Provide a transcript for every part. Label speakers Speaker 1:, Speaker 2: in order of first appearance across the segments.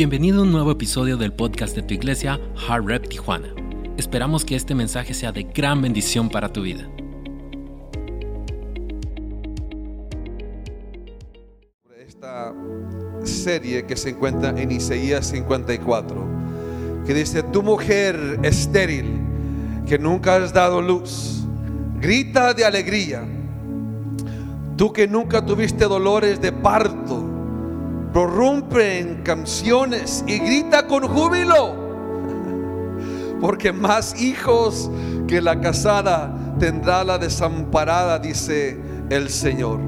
Speaker 1: Bienvenido a un nuevo episodio del podcast de tu iglesia, Hard Rep Tijuana. Esperamos que este mensaje sea de gran bendición para tu vida.
Speaker 2: Esta serie que se encuentra en Isaías 54, que dice, tu mujer estéril, que nunca has dado luz, grita de alegría. Tú que nunca tuviste dolores de parto, prorrumpe en canciones y grita con júbilo, porque más hijos que la casada tendrá la desamparada, dice el Señor.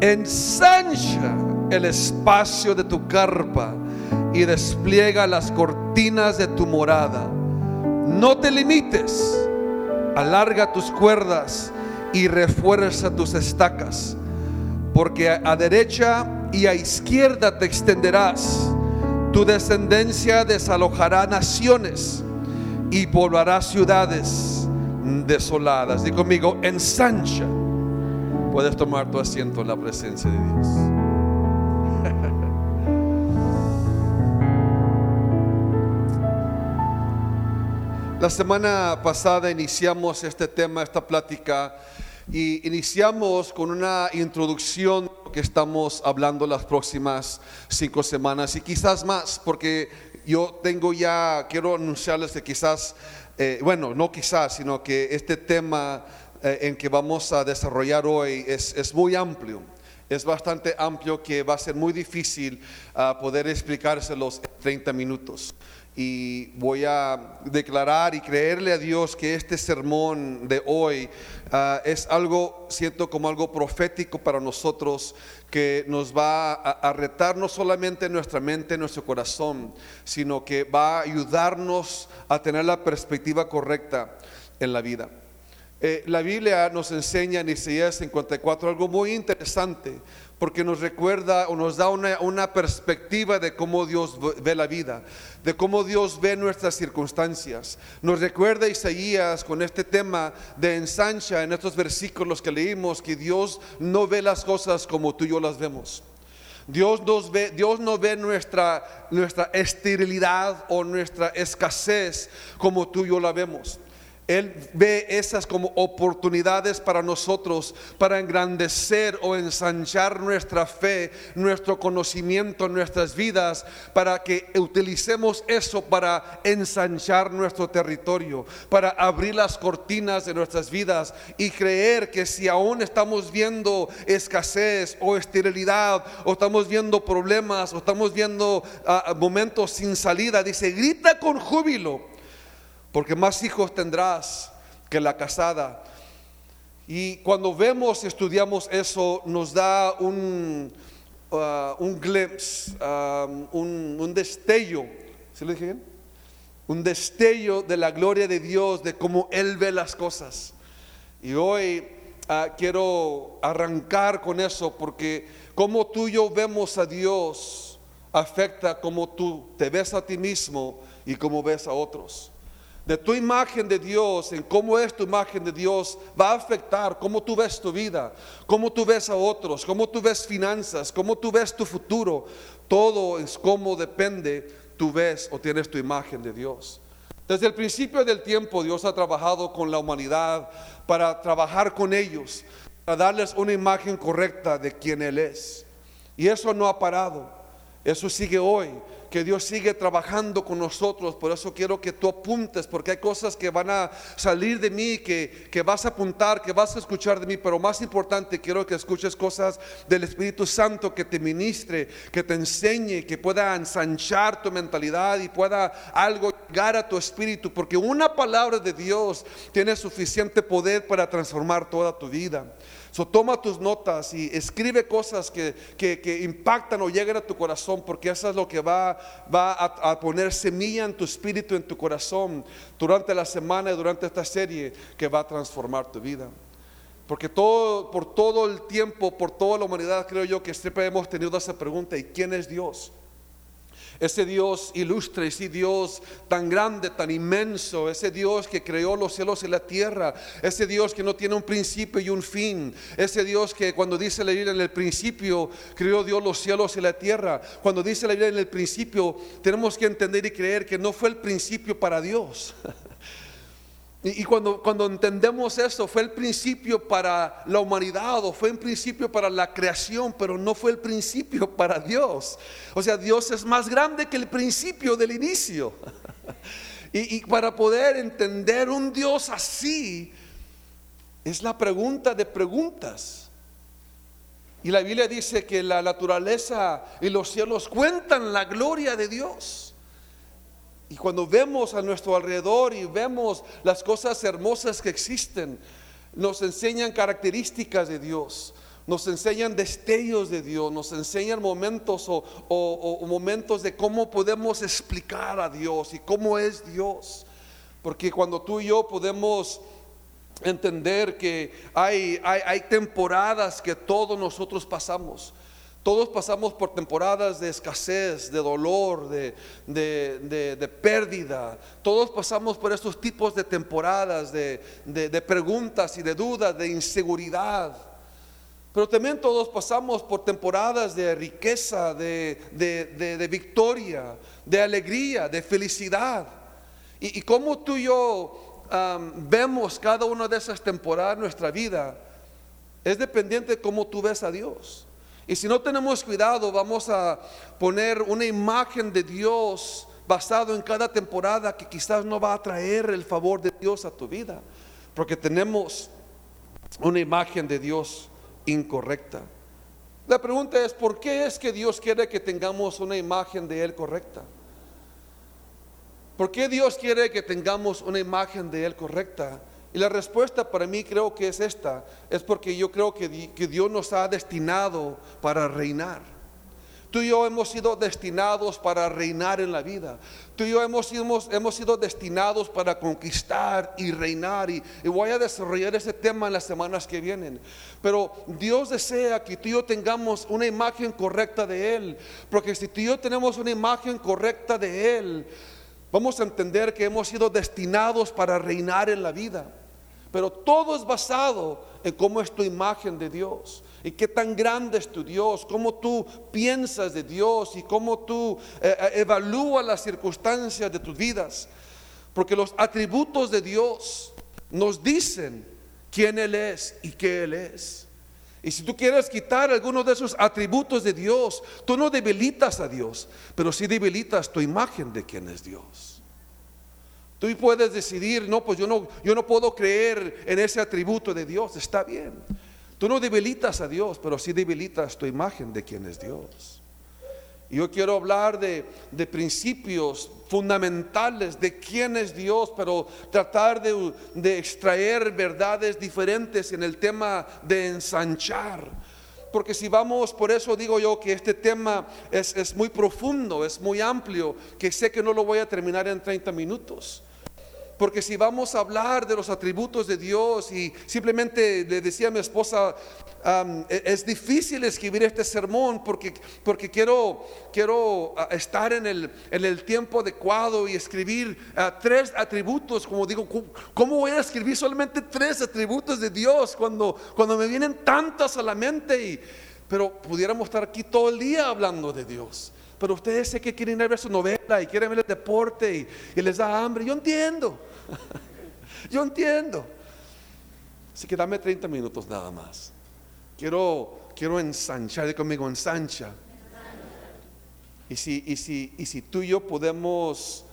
Speaker 2: Ensancha el espacio de tu carpa y despliega las cortinas de tu morada. No te limites, alarga tus cuerdas y refuerza tus estacas, porque a derecha y a izquierda te extenderás. Tu descendencia desalojará naciones y poblará ciudades desoladas. Di conmigo, ensancha. Puedes tomar tu asiento en la presencia de Dios. La semana pasada iniciamos este tema, esta plática, y iniciamos con una introducción que estamos hablando las próximas cinco semanas y quizás más, porque yo tengo ya, quiero anunciarles que quizás, eh, bueno, no quizás, sino que este tema eh, en que vamos a desarrollar hoy es, es muy amplio es bastante amplio que va a ser muy difícil uh, poder explicárselos en 30 minutos. Y voy a declarar y creerle a Dios que este sermón de hoy uh, es algo, siento como algo profético para nosotros, que nos va a, retar no solamente en nuestra mente, en nuestro corazón, sino que va a ayudarnos a tener la perspectiva correcta en la vida. Eh, la Biblia nos enseña en Isaías 54 algo muy interesante, porque nos recuerda o nos da una, una, perspectiva de cómo Dios ve la vida, de cómo Dios ve nuestras circunstancias. Nos recuerda Isaías con este tema de ensancha en estos versículos que leímos, que Dios no ve las cosas como tú y yo las vemos. Dios, no ve nuestra, nuestra esterilidad o nuestra escasez como tú y yo la vemos. Él ve esas como oportunidades para nosotros, para engrandecer o ensanchar nuestra fe, nuestro conocimiento, nuestras vidas, para que utilicemos eso para ensanchar nuestro territorio, para abrir las cortinas de nuestras vidas y creer que si aún estamos viendo escasez o esterilidad, o estamos viendo problemas, o estamos viendo uh, momentos sin salida, dice, grita con júbilo porque más hijos tendrás que la casada. Y cuando vemos, estudiamos eso, nos da un, uh, un glimpse, um, un, un, destello, ¿sí lo dije bien? Un destello de la gloria de Dios, de cómo Él ve las cosas. Y hoy uh, quiero arrancar con eso, porque como tú y yo vemos a Dios afecta como tú te ves a ti mismo y cómo ves a otros de tu imagen de Dios, en cómo es tu imagen de Dios, va a afectar cómo tú ves tu vida, cómo tú ves a otros, cómo tú ves finanzas, cómo tú ves tu futuro. Todo es cómo depende tú ves o tienes tu imagen de Dios. Desde el principio del tiempo Dios ha trabajado con la humanidad para trabajar con ellos, para darles una imagen correcta de quién Él es. Y eso no ha parado, eso sigue hoy que Dios sigue trabajando con nosotros. Por eso quiero que tú apuntes, porque hay cosas que van a salir de mí, que, que vas a apuntar, que vas a escuchar de mí. Pero más importante, quiero que escuches cosas del Espíritu Santo que te ministre, que te enseñe, que pueda ensanchar tu mentalidad y pueda algo llegar a tu espíritu. Porque una palabra de Dios tiene suficiente poder para transformar toda tu vida. So, toma tus notas y escribe cosas que, que, que, impactan o lleguen a tu corazón, porque eso es lo que va, va a, poner semilla en tu espíritu, en tu corazón, durante la semana y durante esta serie que va a transformar tu vida. Porque todo, por todo el tiempo, por toda la humanidad, creo yo que siempre hemos tenido esa pregunta, ¿y quién es Dios? Ese Dios ilustre, ese Dios tan grande, tan inmenso, ese Dios que creó los cielos y la tierra, ese Dios que no tiene un principio y un fin, ese Dios que cuando dice la Biblia en el principio creó Dios los cielos y la tierra, cuando dice la Biblia en el principio tenemos que entender y creer que no fue el principio para Dios. Y, cuando, cuando entendemos eso, fue el principio para la humanidad o fue el principio para la creación, pero no fue el principio para Dios. O sea, Dios es más grande que el principio del inicio. Y, y para poder entender un Dios así, es la pregunta de preguntas. Y la Biblia dice que la naturaleza y los cielos cuentan la gloria de Dios. Y cuando vemos a nuestro alrededor y vemos las cosas hermosas que existen, nos enseñan características de Dios, nos enseñan destellos de Dios, nos enseñan momentos o, momentos de cómo podemos explicar a Dios y cómo es Dios. Porque cuando tú y yo podemos entender que hay, hay, temporadas que todos nosotros pasamos, todos pasamos por temporadas de escasez, de dolor, de, pérdida. Todos pasamos por estos tipos de temporadas de, preguntas y de dudas, de inseguridad. Pero también todos pasamos por temporadas de riqueza, de, victoria, de alegría, de felicidad. Y, como tú y yo vemos cada una de esas temporadas en nuestra vida, es dependiente de cómo tú ves a Dios. Y si no tenemos cuidado, vamos a poner una imagen de Dios basado en cada temporada que quizás no va a traer el favor de Dios a tu vida, porque tenemos una imagen de Dios incorrecta. La pregunta es, ¿por qué es que Dios quiere que tengamos una imagen de Él correcta? ¿Por qué Dios quiere que tengamos una imagen de Él correcta? Y la respuesta para mí creo que es esta, es porque yo creo que, Dios nos ha destinado para reinar. Tú y yo hemos sido destinados para reinar en la vida. Tú y yo hemos, hemos sido destinados para conquistar y reinar. Y, y, voy a desarrollar ese tema en las semanas que vienen. Pero Dios desea que tú y yo tengamos una imagen correcta de Él. Porque si tú y yo tenemos una imagen correcta de Él, vamos a entender que hemos sido destinados para reinar en la vida. Pero todo es basado en cómo es tu imagen de Dios y qué tan grande es tu Dios, cómo tú piensas de Dios y cómo tú eh, eh, evalúas las circunstancias de tus vidas. Porque los atributos de Dios nos dicen quién Él es y qué Él es. Y si tú quieres quitar alguno de esos atributos de Dios, tú no debilitas a Dios, pero sí debilitas tu imagen de quién es Dios. Tú puedes decidir, no, pues yo no, yo no puedo creer en ese atributo de Dios, está bien. Tú no debilitas a Dios, pero sí debilitas tu imagen de quién es Dios. Yo quiero hablar de, principios fundamentales de quién es Dios, pero tratar de, extraer verdades diferentes en el tema de ensanchar. Porque si vamos, por eso digo yo que este tema es, es muy profundo, es muy amplio, que sé que no lo voy a terminar en 30 minutos. Porque si vamos a hablar de los atributos de Dios y simplemente le decía a mi esposa, e, es difícil escribir este sermón porque, porque quiero, quiero ah, estar en el, en el tiempo adecuado y escribir ah, tres atributos, como digo, ¿cómo voy a escribir solamente tres atributos de Dios cuando, cuando me vienen tantas a la mente? Y, pero pudiéramos estar aquí todo el día hablando de Dios. Pero ustedes sé que quieren ver su novela y quieren ver el deporte y, les da hambre. Yo entiendo. Yo entiendo. Así que dame 30 minutos nada más. Quiero, quiero ensanchar, conmigo, ensancha. Y si, y, si, y si tú y yo podemos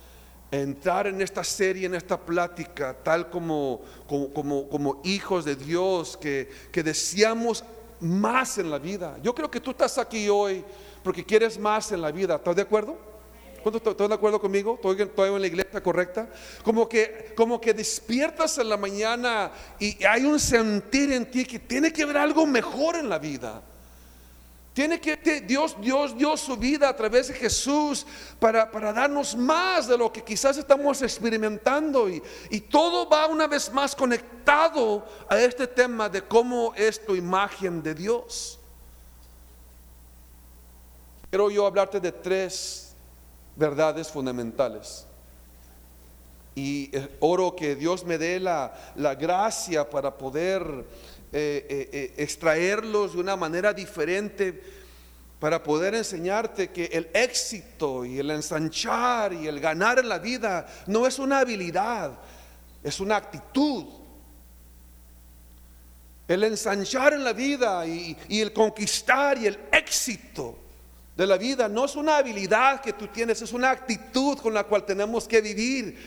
Speaker 2: entrar en esta serie, en esta plática, tal como, como, como, hijos de Dios, que, que deseamos más en la vida. Yo creo que tú estás aquí hoy porque quieres más en la vida. ¿Estás de acuerdo? ¿Cuántos de acuerdo conmigo? ¿Estoy en la iglesia correcta? Como que, como que despiertas en la mañana y hay un sentir en ti que tiene que haber algo mejor en la vida. Tiene que Dios, Dios dio su vida a través de Jesús para, para darnos más de lo que quizás estamos experimentando. Y todo va una vez más conectado a este tema de cómo es tu imagen de Dios. Quiero yo hablarte de tres verdades fundamentales. Y eh, oro que Dios me dé la, la gracia para poder eh, eh, extraerlos de una manera diferente para poder enseñarte que el éxito y el ensanchar y el ganar en la vida no es una habilidad, es una actitud. El ensanchar en la vida y, y el conquistar y el éxito de la vida no es una habilidad que tú tienes, es una actitud con la cual tenemos que vivir,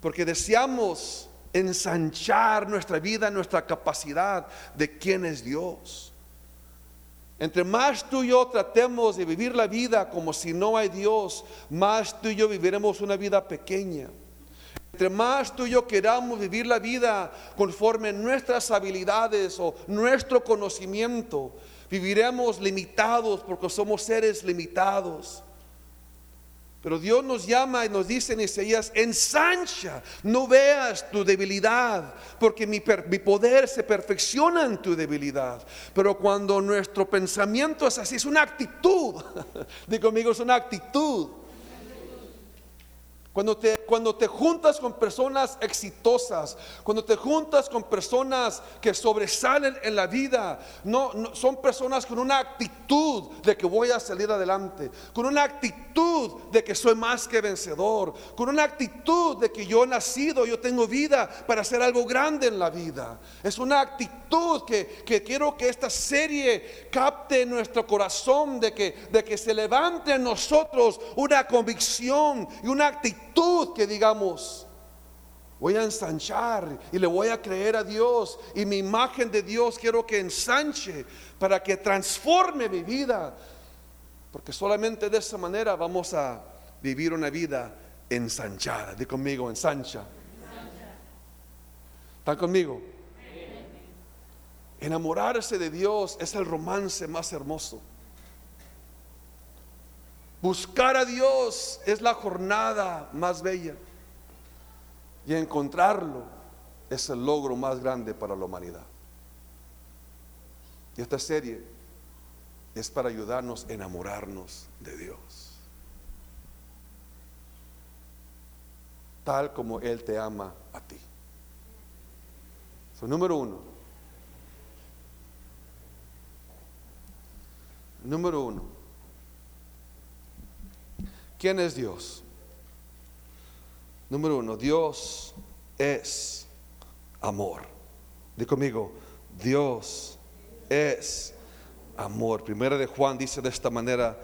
Speaker 2: porque deseamos ensanchar nuestra vida, nuestra capacidad de quién es Dios. Entre más tú y yo tratemos de vivir la vida como si no hay Dios, más tú y yo viviremos una vida pequeña. Entre más tú y yo queramos vivir la vida conforme nuestras habilidades o nuestro conocimiento, viviremos limitados porque somos seres limitados. Pero Dios nos llama y nos dice en Isaías, ensancha, no veas tu debilidad, porque mi, mi, poder se perfecciona en tu debilidad. Pero cuando nuestro pensamiento es así, es una actitud, digo conmigo, es una actitud. Cuando te, cuando te juntas con personas exitosas, cuando te juntas con personas que sobresalen en la vida, no, son personas con una actitud de que voy a salir adelante, con una actitud de que soy más que vencedor, con una actitud de que yo he nacido, yo tengo vida para hacer algo grande en la vida. Es una actitud que, que quiero que esta serie capte en nuestro corazón, de que, de que se levante en nosotros una convicción y una actitud que digamos, voy a ensanchar y le voy a creer a Dios y mi imagen de Dios quiero que ensanche para que transforme mi vida. Porque solamente de esa manera vamos a vivir una vida ensanchada. Di conmigo, ensancha. ¿Están conmigo? Enamorarse de Dios es el romance más hermoso. Buscar a Dios es la jornada más bella. Y encontrarlo es el logro más grande para la humanidad. Y esta serie es para ayudarnos a enamorarnos de Dios. Tal como Él te ama a ti. So, número uno. Número uno. ¿Quién es Dios? Número uno, Dios es amor. Dí conmigo, Dios es amor. Primera de Juan dice de esta manera,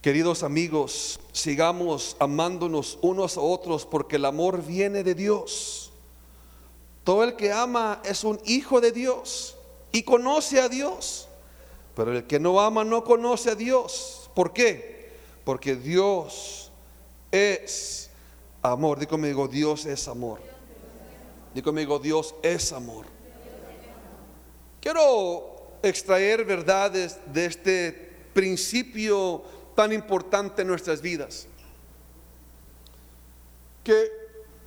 Speaker 2: queridos amigos, sigamos amándonos unos a otros porque el amor viene de Dios. Todo el que ama es un hijo de Dios y conoce a Dios. Pero el que no ama no conoce a Dios. ¿Por qué? Porque Dios es amor. Digo conmigo, Dios es amor. Digo conmigo, Dios es amor. Quiero extraer verdades de este principio tan importante en nuestras vidas. Que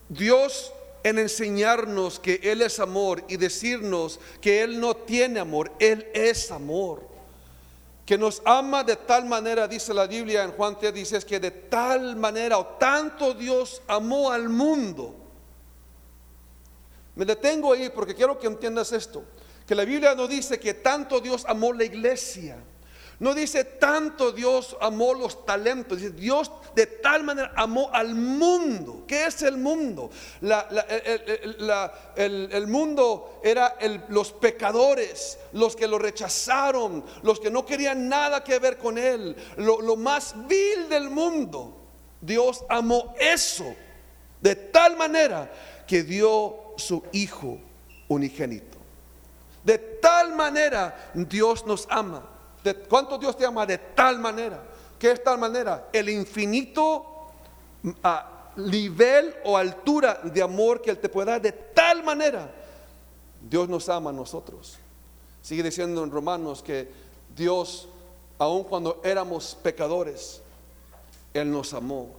Speaker 2: Dios en enseñarnos que Él es amor y decirnos que Él no tiene amor, Él es amor que nos ama de tal manera, dice la Biblia en Juan 3, dice que de tal manera o tanto Dios amó al mundo. Me detengo ahí porque quiero que entiendas esto, que la Biblia no dice que tanto Dios amó la iglesia. No dice tanto Dios amó los talentos, dice Dios de tal manera amó al mundo. ¿Qué es el mundo? el, mundo era los pecadores, los que lo rechazaron, los que no querían nada que ver con él, lo, lo más vil del mundo. Dios amó eso de tal manera que dio su Hijo unigénito. De tal manera Dios nos ama ¿Cuánto Dios te ama? De tal manera. ¿Qué es tal manera? El infinito mm, nivel o altura de amor que Él te puede dar. De tal manera. Dios nos ama a nosotros. Sigue diciendo en Romanos que Dios, aun cuando éramos pecadores, Él nos amó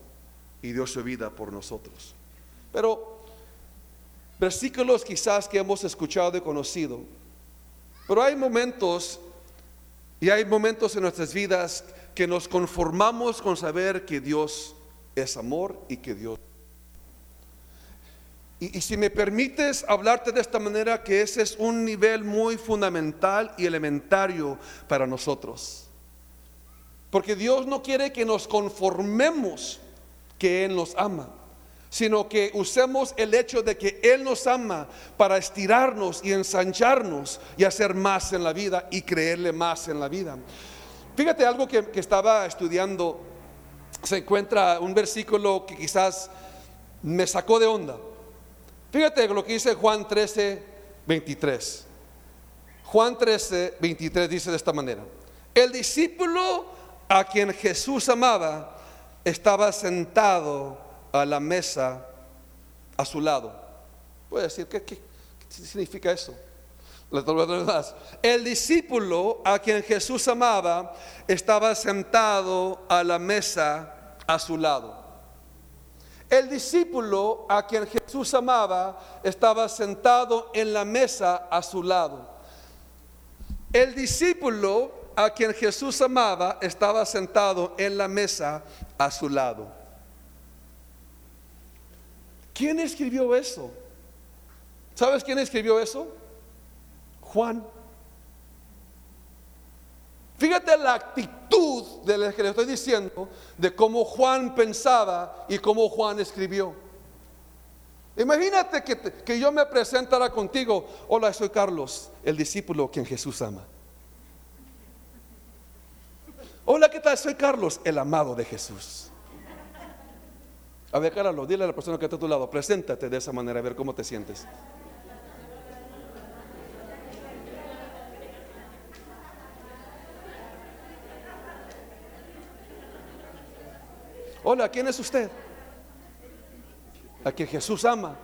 Speaker 2: y dio su vida por nosotros. Pero versículos quizás que hemos escuchado y conocido, pero hay momentos y hay momentos en nuestras vidas que nos conformamos con saber que Dios es amor y que Dios y, y, si me permites hablarte de esta manera, que ese es un nivel muy fundamental y elementario para nosotros. Porque Dios no quiere que nos conformemos que Él nos ama, sino que usemos el hecho de que Él nos ama para estirarnos y ensancharnos y hacer más en la vida y creerle más en la vida. Fíjate algo que, que estaba estudiando, se encuentra un versículo que quizás me sacó de onda. Fíjate lo que dice Juan 13, 23. Juan 13, 23 dice de esta manera. El discípulo a quien Jesús amaba estaba sentado a la mesa a su lado. Puede decir, ¿qué, qué, qué significa eso? El discípulo a quien Jesús amaba estaba sentado a la mesa a su lado. El discípulo a quien Jesús amaba estaba sentado en la mesa a su lado. El discípulo a quien Jesús amaba estaba sentado en la mesa a su lado. ¿Quién escribió eso? ¿Sabes quién escribió eso? Juan. Fíjate la actitud de lo que le estoy diciendo, de cómo Juan pensaba y cómo Juan escribió. Imagínate que, que, yo me presentara contigo, hola, soy Carlos, el discípulo quien Jesús ama. Hola, ¿qué tal? Soy Carlos, el amado de Jesús. A ver, Carlos, dile a la persona que está a tu lado, preséntate de esa manera, a ver cómo te sientes. Hola, ¿quién es usted? A que Jesús ama.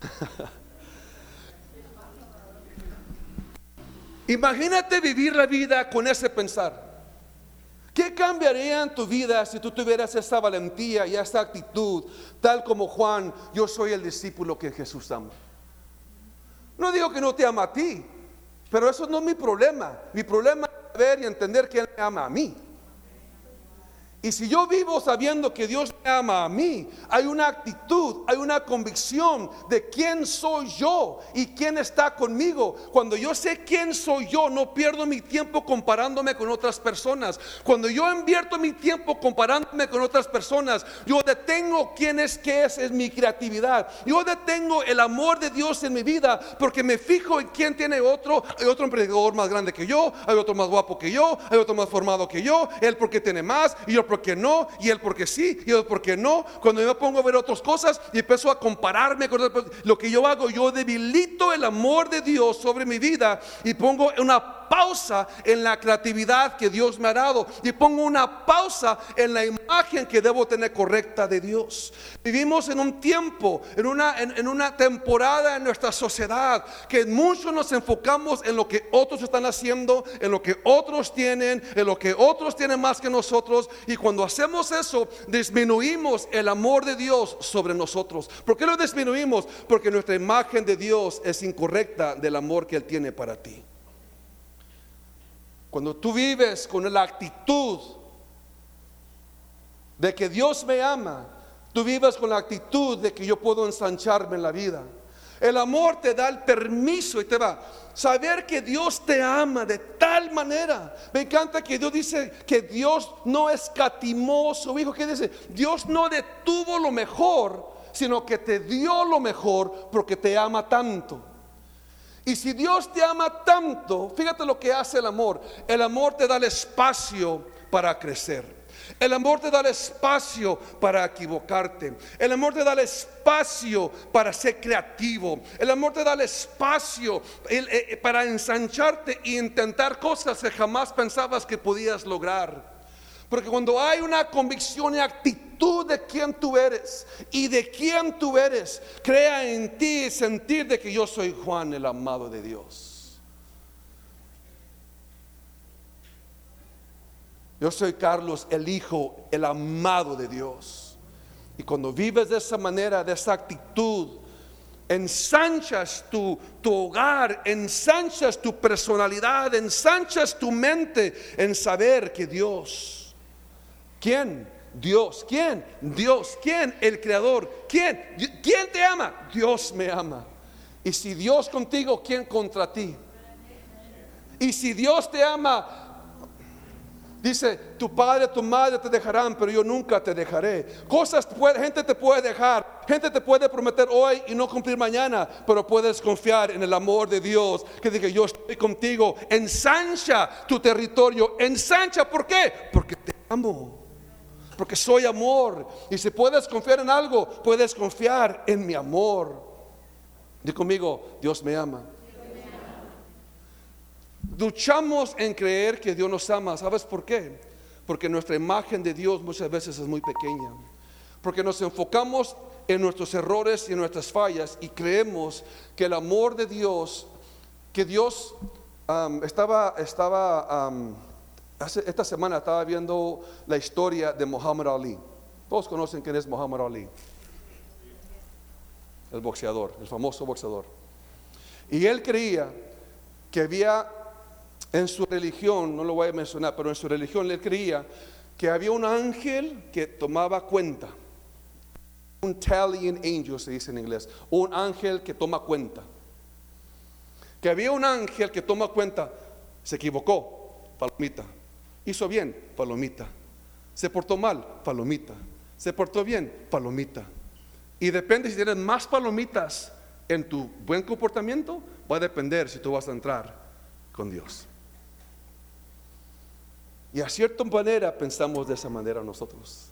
Speaker 2: Imagínate vivir la vida con ese pensar. ¿Qué cambiaría en tu vida si tú tuvieras esa valentía y esa actitud, tal como Juan, yo soy el discípulo que Jesús ama? No digo que no te ama a ti, pero eso no es mi problema. Mi problema es ver y entender que Él me ama a mí. Y si yo vivo sabiendo que Dios me ama a mí, hay una actitud, hay una convicción de quién soy yo y quién está conmigo. Cuando yo sé quién soy yo, no pierdo mi tiempo comparándome con otras personas. Cuando yo invierto mi tiempo comparándome con otras personas, yo detengo quién es, qué es, es mi creatividad. Yo detengo el amor de Dios en mi vida porque me fijo en quién tiene otro. Hay otro emprendedor más grande que yo, hay otro más guapo que yo, hay otro más formado que yo, él porque tiene más y yo porque no, y él porque sí, y él porque no. Cuando yo me pongo a ver otras cosas y empiezo a compararme con lo que yo hago, yo debilito el amor de Dios sobre mi vida y pongo una pausa en la creatividad que Dios me ha dado y pongo una pausa en la imagen que debo tener correcta de Dios. Vivimos en un tiempo, en una, en, en una temporada en nuestra sociedad que muchos nos enfocamos en lo que otros están haciendo, en lo que otros tienen, en lo que otros tienen más que nosotros y cuando hacemos eso disminuimos el amor de Dios sobre nosotros. ¿Por qué lo disminuimos? Porque nuestra imagen de Dios es incorrecta del amor que Él tiene para ti. Cuando tú vives con la actitud de que Dios me ama, tú vives con la actitud de que yo puedo ensancharme en la vida. El amor te da el permiso y te va. Saber que Dios te ama de tal manera. Me encanta que Dios dice que Dios no escatimó a su hijo. ¿Qué dice? Dios no detuvo lo mejor, sino que te dio lo mejor porque te ama tanto. Y si Dios te ama tanto, fíjate lo que hace el amor. El amor te da el espacio para crecer. El amor te da el espacio para equivocarte. El amor te da el espacio para ser creativo. El amor te da el espacio eh, para ensancharte e intentar cosas que jamás pensabas que podías lograr. Porque cuando hay una convicción y actitud de quién tú eres y de quién tú eres, crea en ti sentir de que yo soy Juan, el amado de Dios. Yo soy Carlos, el hijo, el amado de Dios. Y cuando vives de esa manera, de esa actitud, ensanchas tu, tu, hogar, ensanchas tu personalidad, ensanchas tu mente en saber que Dios ¿Quién? Dios. ¿Quién? Dios. ¿Quién? El creador. ¿Quién? ¿Quién te ama? Dios me ama. Y si Dios contigo, ¿quién contra ti? Y si Dios te ama, Dice, tu padre, tu madre te dejarán, pero yo nunca te dejaré. Cosas, gente te puede dejar, gente te puede prometer hoy y no cumplir mañana, pero puedes confiar en el amor de Dios, que diga, yo estoy contigo, ensancha tu territorio, ensancha, ¿por qué? Porque te amo, porque soy amor. Y si puedes confiar en algo, puedes confiar en mi amor. Dí conmigo, Dios me ama. Luchamos en creer que Dios nos ama. ¿Sabes por qué? Porque nuestra imagen de Dios muchas veces es muy pequeña. Porque nos enfocamos en nuestros errores y en nuestras fallas y creemos que el amor de Dios, que Dios estaba, estaba esta semana estaba viendo la historia de Muhammad Ali. Todos conocen quién es Muhammad Ali. El boxeador, el famoso boxeador. Y él creía que había en su religión, no lo voy a mencionar, pero en su religión le creía que había un ángel que tomaba cuenta. Un tallying angel se dice en inglés. Un ángel que toma cuenta. Que había un ángel que toma cuenta. Se equivocó, palomita. Hizo bien, palomita. Se portó mal, palomita. Se portó bien, palomita. Y depende si tienes más palomitas en tu buen comportamiento, va a depender si tú vas a entrar con Dios. Y a cierta manera pensamos de esa manera nosotros.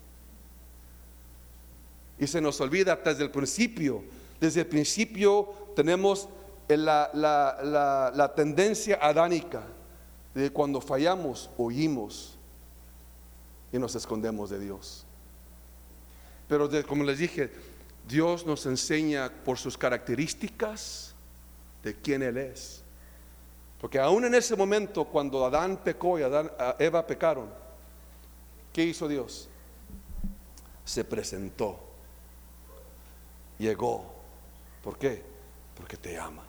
Speaker 2: Y se nos olvida desde el principio, desde el principio tenemos la, la, tendencia adánica de cuando fallamos, oímos y nos escondemos de Dios. Pero como les dije, Dios nos enseña por sus características de quién Él es. Porque aún en ese momento, cuando Adán pecó y Adán, Eva pecaron, ¿qué hizo Dios? Se presentó, llegó. ¿Por qué? Porque te ama.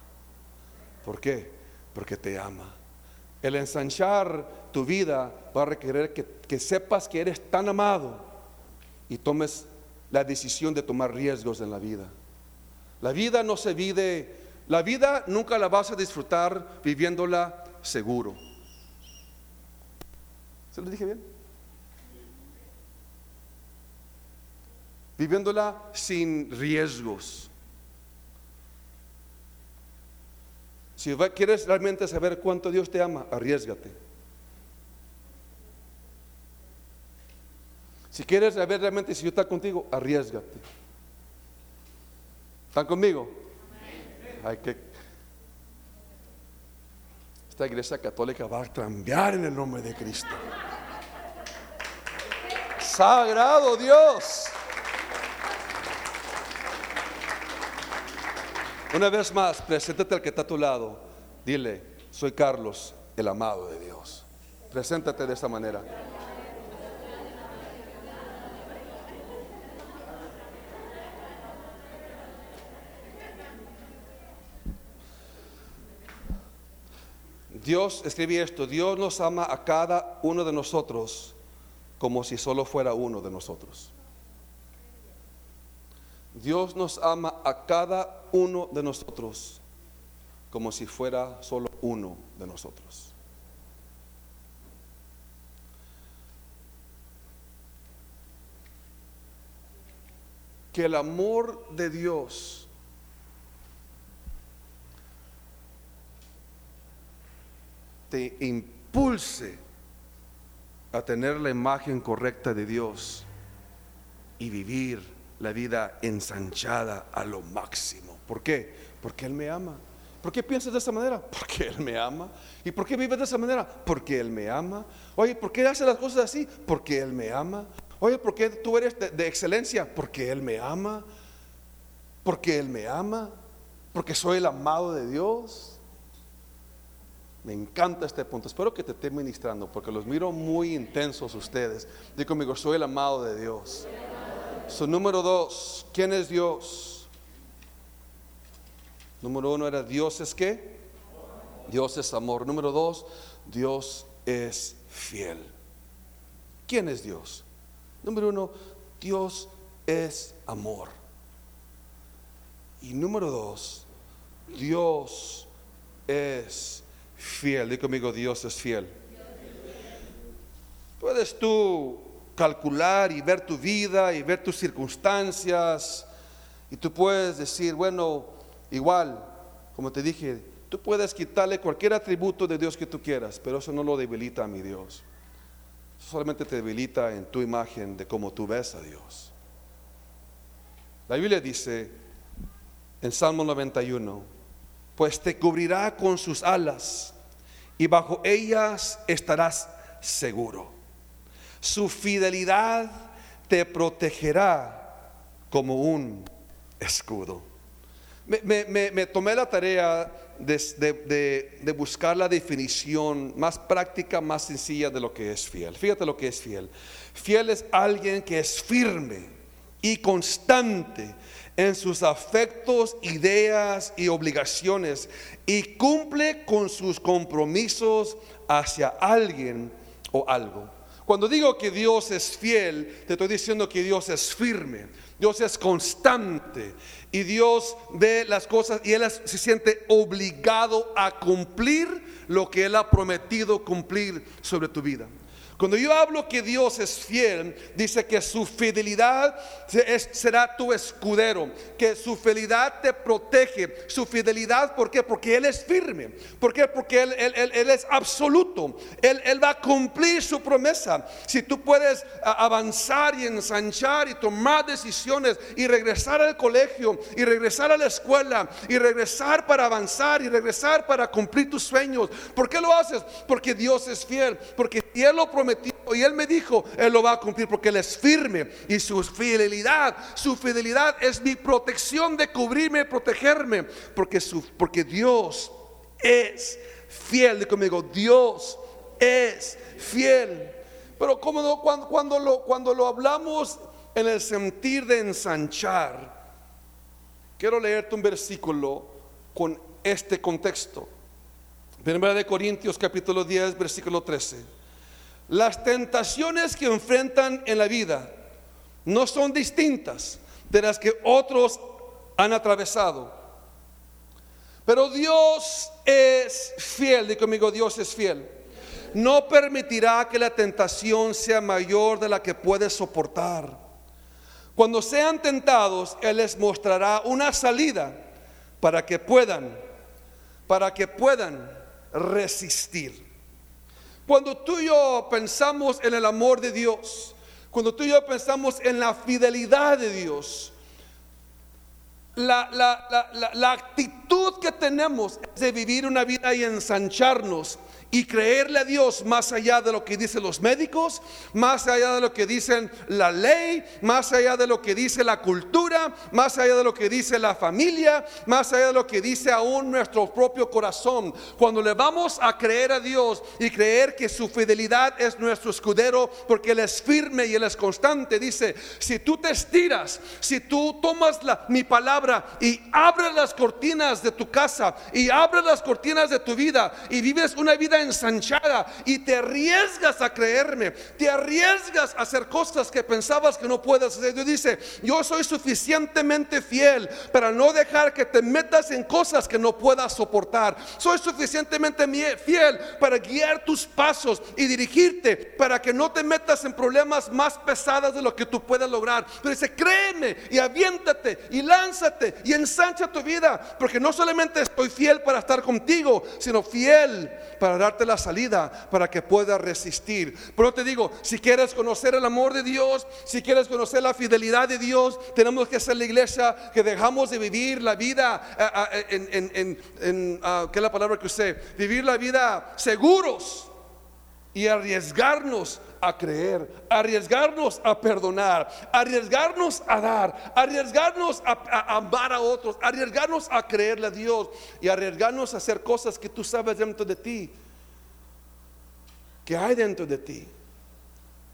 Speaker 2: ¿Por qué? Porque te ama. El ensanchar tu vida va a requerir que, que sepas que eres tan amado y tomes la decisión de tomar riesgos en la vida. La vida no se vive la vida nunca la vas a disfrutar viviéndola seguro. ¿Se lo dije bien? Viviéndola sin riesgos. Si quieres realmente saber cuánto Dios te ama, arriesgate. Si quieres saber realmente si Dios está contigo, arriesgate. ¿Están conmigo? hay que... Esta iglesia católica va a cambiar en el nombre de Cristo. Sagrado Dios. Una vez más, preséntate al que está a tu lado. Dile, soy Carlos, el amado de Dios. Preséntate de esta manera. Dios escribe esto, Dios nos ama a cada uno de nosotros como si solo fuera uno de nosotros. Dios nos ama a cada uno de nosotros como si fuera solo uno de nosotros. Que el amor de Dios te impulse a tener la imagen correcta de Dios y vivir la vida ensanchada a lo máximo. ¿Por qué? Porque Él me ama. ¿Por qué piensas de esa manera? Porque Él me ama. ¿Y por qué vives de esa manera? Porque Él me ama. Oye, ¿por qué haces las cosas así? Porque Él me ama. Oye, ¿por qué tú eres de, excelencia? Porque Él me ama. Porque Él me ama. Porque soy el amado de Dios. Me encanta este punto. Espero que te esté ministrando porque los miro muy intensos ustedes. Digo conmigo, soy el amado de Dios. Su número dos, ¿quién es Dios? Número uno era Dios es qué? Dios es amor. Número dos, Dios es fiel. ¿Quién es Dios? Número uno, Dios es amor. Y número dos, Dios es fiel. Digo conmigo, Dios es fiel. Puedes tú calcular y ver tu vida y ver tus circunstancias y tú puedes decir, bueno, igual, como te dije, tú puedes quitarle cualquier atributo de Dios que tú quieras, pero eso no lo debilita a mi Dios. solamente te debilita en tu imagen de cómo tú ves a Dios. La Biblia dice en Salmo 91, pues te cubrirá con sus alas y bajo ellas estarás seguro su fidelidad te protegerá como un escudo. Me, tomé la tarea de, de, buscar la definición más práctica, más sencilla de lo que es fiel. Fíjate lo que es fiel. Fiel es alguien que es firme y constante en sus afectos, ideas y obligaciones y cumple con sus compromisos hacia alguien o algo. Cuando digo que Dios es fiel, te estoy diciendo que Dios es firme, Dios es constante y Dios ve las cosas y Él se siente obligado a cumplir lo que Él ha prometido cumplir sobre tu vida. Cuando yo hablo que Dios es fiel, dice que su fidelidad será tu escudero, que su fidelidad te protege. Su fidelidad, ¿por qué? Porque Él es firme. ¿Por qué? Porque Él, él, es absoluto. Él, va a cumplir su promesa. Si tú puedes avanzar y ensanchar y tomar decisiones y regresar al colegio y regresar a la escuela y regresar para avanzar y regresar para cumplir tus sueños, ¿por qué lo haces? Porque Dios es fiel. Porque Él lo y Él me dijo, Él lo va a cumplir porque Él es firme y su fidelidad, su fidelidad es mi protección de cubrirme protegerme, porque, su, porque Dios es fiel. Conmigo, Dios es fiel. Pero cuando, cuando, lo, cuando lo hablamos en el sentir de ensanchar, quiero leerte un versículo con este contexto. Primera de Corintios capítulo 10, versículo 13. Las tentaciones que enfrentan en la vida no son distintas de las que otros han atravesado. Pero Dios es fiel, di conmigo, Dios es fiel. No permitirá que la tentación sea mayor de la que puedes soportar. Cuando sean tentados, Él les mostrará una salida para que puedan, para que puedan resistir. Cuando tú y yo pensamos en el amor de Dios, cuando tú y yo pensamos en la fidelidad de Dios, la, la, actitud que tenemos de vivir una vida y ensancharnos y creerle a Dios más allá de lo que dicen los médicos, más allá de lo que dicen la ley, más allá de lo que dice la cultura, más allá de lo que dice la familia, más allá de lo que dice aún nuestro propio corazón. Cuando le vamos a creer a Dios y creer que su fidelidad es nuestro escudero, porque Él es firme y Él es constante, dice, si tú te estiras, si tú tomas la, mi palabra y abres las cortinas de tu casa y abres las cortinas de tu vida y vives una vida ensanchada y te arriesgas a creerme, te arriesgas a hacer cosas que pensabas que no puedes hacer. Dios dice, yo soy suficientemente fiel para no dejar que te metas en cosas que no puedas soportar. Soy suficientemente fiel para guiar tus pasos y dirigirte para que no te metas en problemas más pesados de lo que tú puedes lograr. Pero dice, créeme y aviéntate y lánzate y ensancha tu vida, porque no solamente estoy fiel para estar contigo, sino fiel para dar la salida para que puedas resistir. Pero te digo, si quieres conocer el amor de Dios, si quieres conocer la fidelidad de Dios, tenemos que ser la iglesia que dejamos de vivir la vida eh, eh, en, en, ah, ¿qué es la palabra que usted? Vivir la vida seguros y arriesgarnos a creer, arriesgarnos a perdonar, arriesgarnos a dar, arriesgarnos a, amar a otros, arriesgarnos a creerle a Dios y arriesgarnos a hacer cosas que tú sabes dentro de ti que hay dentro de ti.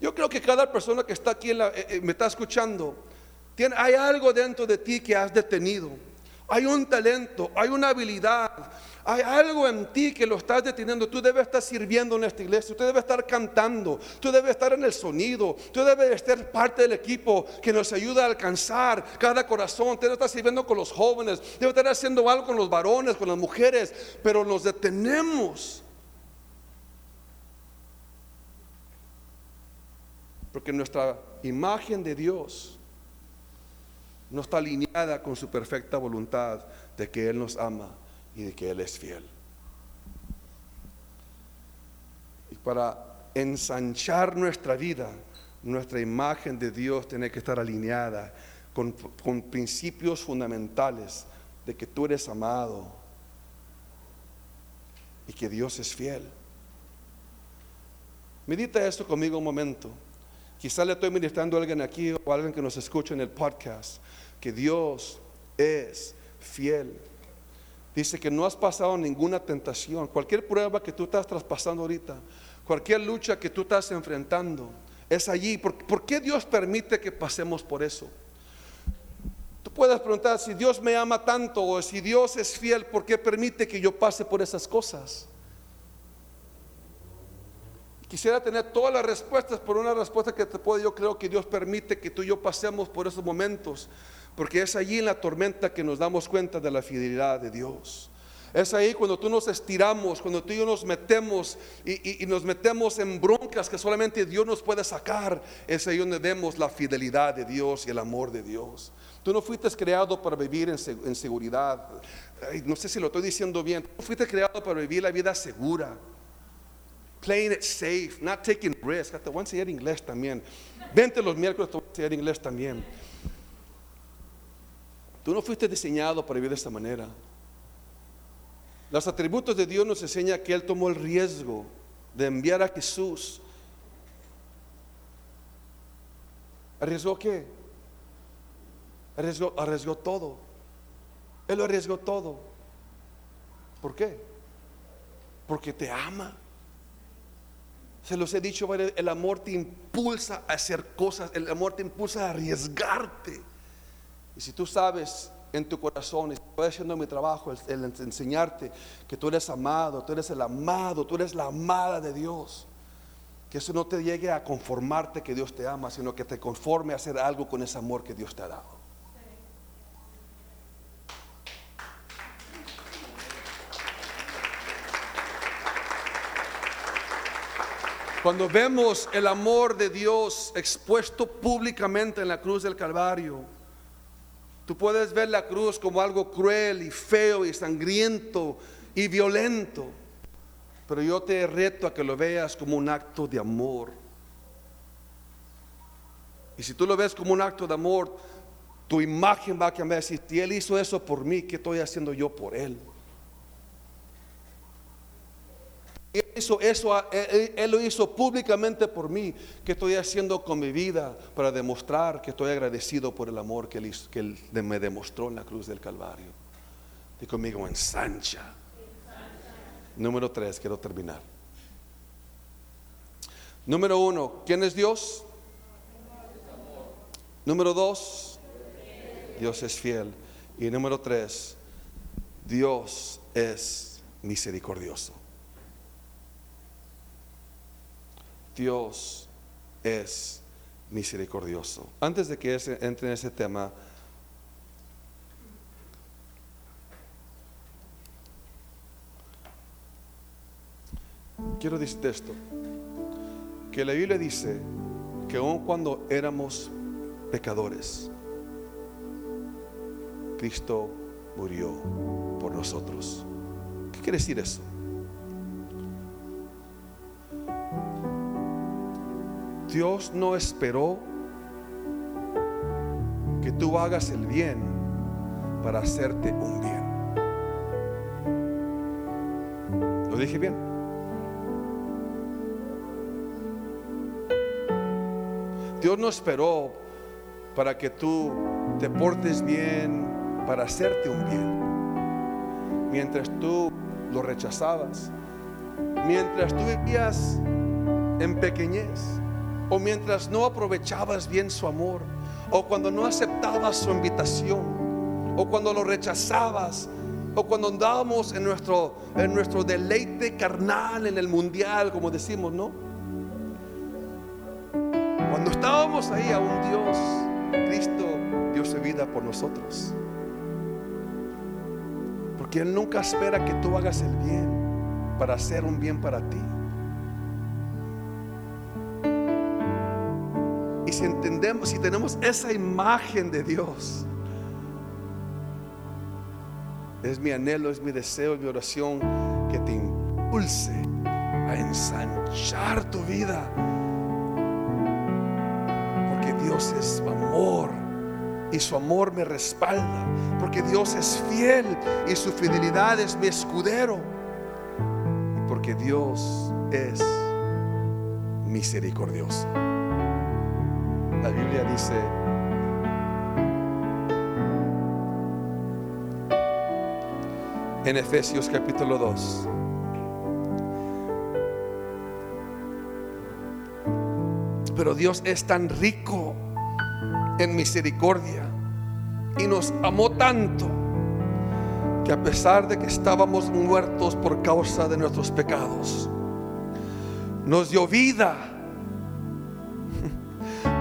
Speaker 2: Yo creo que cada persona que está aquí en eh, eh, me está escuchando, tiene, hay algo dentro de ti que has detenido. Hay un talento, hay una habilidad, Hay algo en ti que lo estás deteniendo. Tú debes estar sirviendo en esta iglesia. Tú debes estar cantando. Tú debes estar en el sonido. Tú debes ser parte del equipo que nos ayuda a alcanzar cada corazón. Tú debes estar sirviendo con los jóvenes. Debes estar haciendo algo con los varones, con las mujeres. Pero nos detenemos. Porque nuestra imagen de Dios no está alineada con su perfecta voluntad de que Él nos ama y de que Él es fiel. Y para ensanchar nuestra vida, nuestra imagen de Dios tiene que estar alineada con, con principios fundamentales de que tú eres amado y que Dios es fiel. Medita esto conmigo un momento. Quizá le estoy ministrando a alguien aquí o a alguien que nos escucha en el podcast, que Dios es fiel. Dice que no has pasado ninguna tentación. Cualquier prueba que tú estás traspasando ahorita, cualquier lucha que tú estás enfrentando, es allí. ¿Por, qué Dios permite que pasemos por eso? Tú puedes preguntar si Dios me ama tanto o si Dios es fiel, ¿por qué permite que yo pase por esas cosas? Quisiera tener todas las respuestas, por una respuesta que te puedo, yo creo que Dios permite que tú y yo pasemos por esos momentos porque es allí en la tormenta que nos damos cuenta de la fidelidad de Dios. Es ahí cuando tú nos estiramos, cuando tú y yo nos metemos y, nos metemos en broncas que solamente Dios nos puede sacar. Es ahí donde vemos la fidelidad de Dios y el amor de Dios. Tú no fuiste creado para vivir en, seguridad. no sé si lo estoy diciendo bien. Tú fuiste creado para vivir la vida segura. Playing it safe, not taking risks. Te voy a enseñar inglés también. Vente los miércoles, te voy a enseñar inglés también. Tú no fuiste diseñado para vivir de esta manera. Los atributos de Dios nos enseña que Él tomó el riesgo de enviar a Jesús. ¿Arriesgó qué? Arriesgó, arriesgó todo. Él lo arriesgó todo. ¿Por qué? Porque te ama. Se los he dicho, el amor te impulsa a hacer cosas, el amor te impulsa a arriesgarte. Y si tú sabes en tu corazón, y estoy haciendo mi trabajo, el, enseñarte que tú eres amado, tú eres el amado, tú eres la amada de Dios. Que eso no te llegue a conformarte que Dios te ama, sino que te conforme a hacer algo con ese amor que Dios te ha dado. Cuando vemos el amor de Dios expuesto públicamente en la cruz del Calvario, Tú puedes ver la cruz como algo cruel y feo y sangriento y violento, pero yo te reto a que lo veas como un acto de amor. Y si tú lo ves como un acto de amor, tu imagen va a cambiar. Si Él hizo eso por mí, ¿qué estoy haciendo yo por Él? Él, hizo eso, él, lo hizo públicamente por mí. ¿Qué estoy haciendo con mi vida para demostrar que estoy agradecido por el amor que él, me demostró en la cruz del Calvario? Y conmigo ensancha. Número tres, quiero terminar. Número uno, ¿quién es Dios? Número dos, Dios es fiel. Y número tres, Dios es misericordioso. Dios es misericordioso. Antes de que entre en ese tema, quiero decirte esto, que la Biblia dice que aun cuando éramos pecadores, Cristo murió por nosotros. ¿Qué quiere decir eso? Dios no esperó que tú hagas el bien para hacerte un bien. ¿Lo dije bien? Dios no esperó para que tú te portes bien, para hacerte un bien. Mientras tú lo rechazabas, mientras tú vivías en pequeñez, o mientras no aprovechabas bien su amor, o cuando no aceptabas su invitación, o cuando lo rechazabas, O cuando andábamos en nuestro, en nuestro deleite carnal en el mundial, como decimos, ¿no? Cuando estábamos ahí a un Dios, Cristo dio su vida por nosotros. Porque Él nunca espera que tú hagas el bien para hacer un bien para ti. Y si entendemos, si tenemos esa imagen de Dios, es mi anhelo, es mi deseo, es mi oración que te impulse a ensanchar tu vida. Porque Dios es amor y su amor me respalda. Porque Dios es fiel y su fidelidad es mi escudero. Y porque Dios es misericordioso. Dice, en Efesios capítulo 2. Pero Dios es tan rico en misericordia y nos amó tanto que a pesar de que estábamos muertos por causa de nuestros pecados, nos dio vida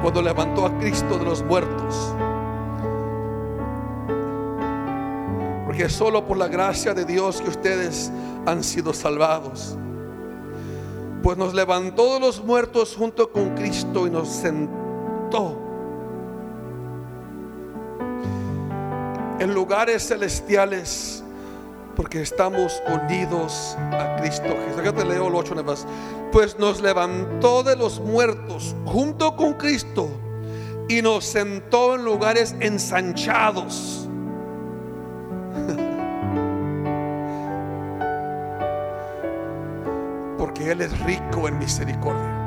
Speaker 2: cuando levantó a Cristo de los muertos. Porque solo por la gracia de Dios que ustedes han sido salvados. Pues nos levantó de los muertos junto con Cristo y nos sentó en lugares celestiales porque estamos unidos a Cristo Jesús. Acá te leo el 8 más. Pues nos levantó de los muertos junto con Cristo y nos sentó en lugares ensanchados. Porque Él es rico en misericordia.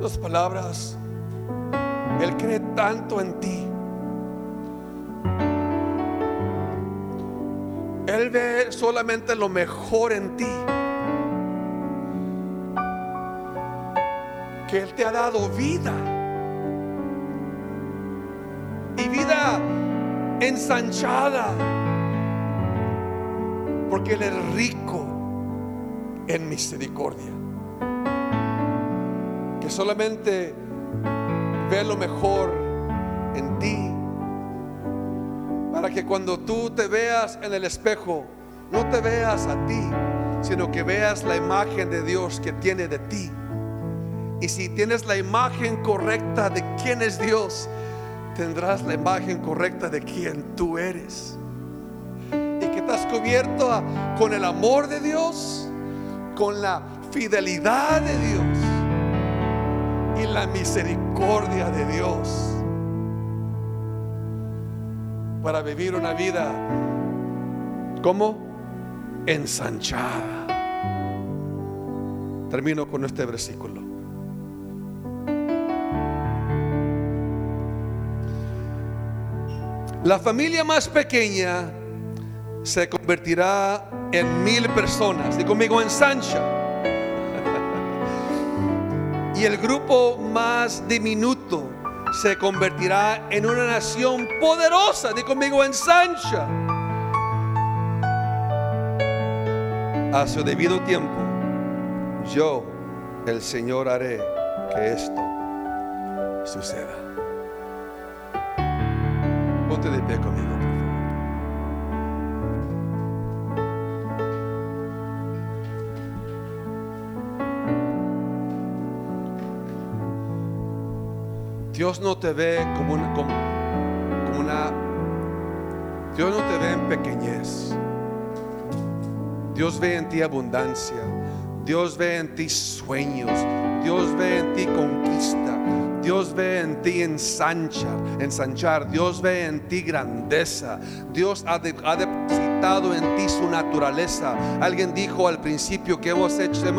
Speaker 2: Las palabras, Él cree tanto en ti. Él ve solamente lo mejor en ti. Que Él te ha dado vida. Y vida ensanchada. Porque Él es rico en misericordia. Que solamente ve lo mejor en ti para que cuando tú te veas en el espejo, no te veas a ti, sino que veas la imagen de Dios que tiene de ti. Y si tienes la imagen correcta de quién es Dios, tendrás la imagen correcta de quién tú eres. Y que estás cubierto con el amor de Dios, con la fidelidad de Dios y la misericordia de Dios para vivir una vida como ensanchada. Termino con este versículo. La familia más pequeña se convertirá en mil personas. Y conmigo ensancha. Y el grupo más diminuto se convertirá en una nación poderosa. Di conmigo ensancha. A su debido tiempo, yo, el Señor, haré que esto suceda. Ponte de pie conmigo, Dios no te ve como una, como, una, Dios no te ve en pequeñez. Dios ve en ti abundancia. Dios ve en ti sueños. Dios ve en ti conquista. Dios ve en ti ensanchar, ensanchar. Dios ve en ti grandeza. Dios ha, de- ha depositado en ti su naturaleza. Alguien dijo al principio que hemos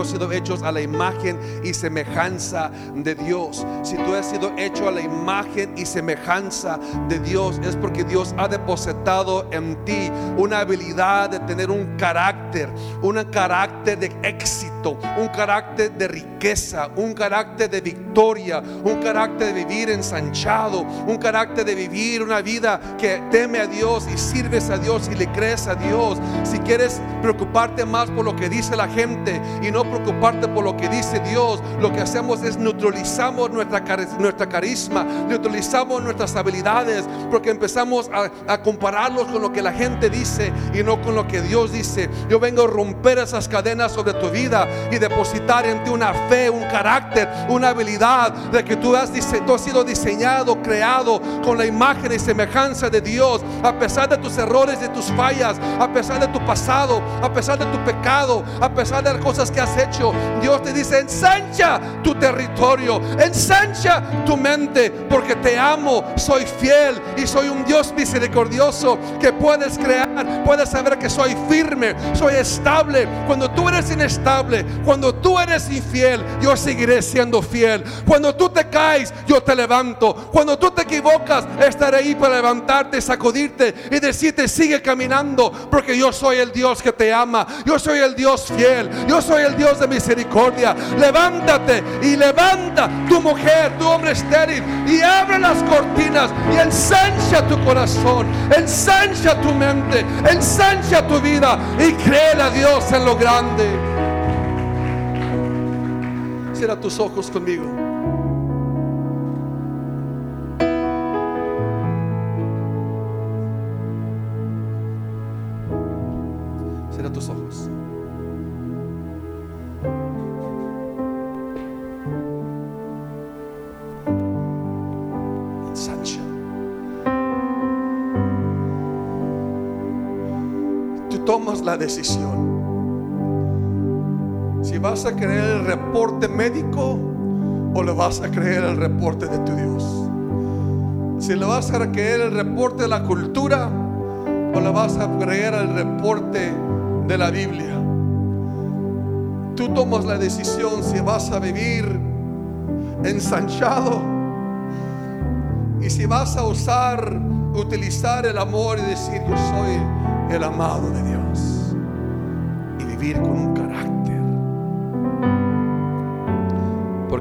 Speaker 2: sido hechos a la imagen y semejanza de Dios. Si tú has sido hecho a la imagen y semejanza de Dios, es porque Dios ha depositado en ti una habilidad de tener un carácter, un carácter de éxito un carácter de riqueza, un carácter de victoria, un carácter de vivir ensanchado, un carácter de vivir una vida que teme a Dios y sirves a Dios y le crees a Dios. Si quieres preocuparte más por lo que dice la gente y no preocuparte por lo que dice Dios, lo que hacemos es neutralizamos nuestra, nuestra carisma, neutralizamos nuestras habilidades, porque empezamos a, a compararlos con lo que la gente dice y no con lo que Dios dice. Yo vengo a romper esas cadenas sobre tu vida y depositar en ti una fe, un carácter, una habilidad de que tú has, sido diseñado, creado con la imagen y semejanza de Dios, a pesar de tus errores, de tus fallas, a pesar de tu pasado, a pesar de tu pecado, a pesar de las cosas que has hecho. Dios te dice, ensancha tu territorio, ensancha tu mente, porque te amo, soy fiel y soy un Dios misericordioso que puedes crear, puedes saber que soy firme, soy estable. Cuando tú eres inestable, cuando tú eres infiel, yo seguiré siendo fiel. Cuando tú te caes, yo te levanto. Cuando tú te equivocas, estaré ahí para levantarte, sacudirte y decirte, sigue caminando, porque yo soy el Dios que te ama. Yo soy el Dios fiel. Yo soy el Dios de misericordia. Levántate y levanta tu mujer, tu hombre estéril y abre las cortinas y ensancha tu corazón, ensancha tu mente, ensancha tu vida y créele a Dios en lo grande. Cierra tus ojos conmigo. Cierra tus ojos. Ensancha. Tú tomas la decisión. Vas a creer el reporte médico o le vas a creer el reporte de tu Dios. Si le vas a creer el reporte de la cultura o le vas a creer el reporte de la Biblia. Tú tomas la decisión si vas a vivir ensanchado y si vas a usar, utilizar el amor y decir yo soy el amado de Dios y vivir con un